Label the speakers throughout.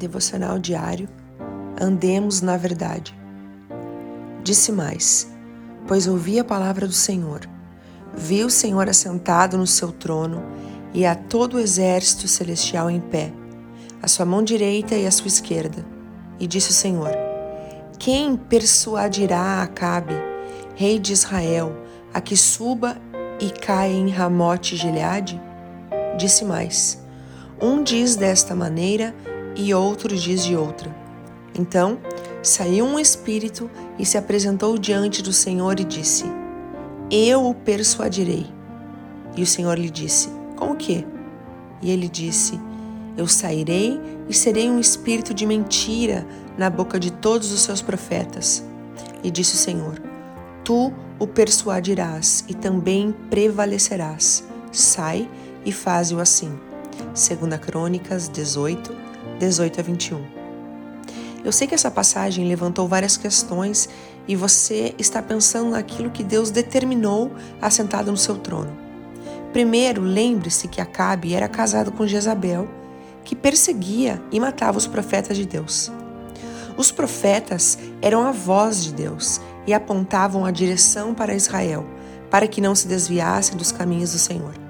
Speaker 1: Devocional diário Andemos na verdade. Disse mais: Pois ouvi a palavra do Senhor. Vi o Senhor assentado no seu trono e a todo o exército celestial em pé, a sua mão direita e a sua esquerda. E disse o Senhor: Quem persuadirá Acabe, rei de Israel, a que suba e caia em Ramote Gileade? Disse mais: Um diz desta maneira e outro diz de outra. Então saiu um espírito e se apresentou diante do Senhor e disse: Eu o persuadirei. E o Senhor lhe disse: Com o quê? E ele disse: Eu sairei e serei um espírito de mentira na boca de todos os seus profetas. E disse o Senhor: Tu o persuadirás e também prevalecerás. Sai e faze-o assim. Segunda Crônicas 18, 18 a 21. Eu sei que essa passagem levantou várias questões e você está pensando naquilo que Deus determinou assentado no seu trono. Primeiro, lembre-se que Acabe era casado com Jezabel, que perseguia e matava os profetas de Deus. Os profetas eram a voz de Deus e apontavam a direção para Israel, para que não se desviassem dos caminhos do Senhor.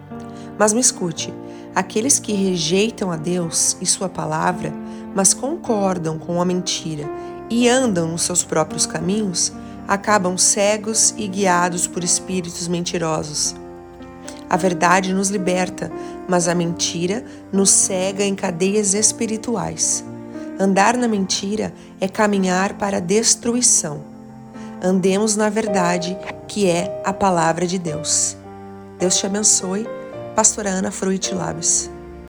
Speaker 1: Mas me escute: aqueles que rejeitam a Deus e Sua palavra, mas concordam com a mentira e andam nos seus próprios caminhos, acabam cegos e guiados por espíritos mentirosos. A verdade nos liberta, mas a mentira nos cega em cadeias espirituais. Andar na mentira é caminhar para a destruição. Andemos na verdade, que é a palavra de Deus. Deus te abençoe. Pastora Ana Fruit Labs.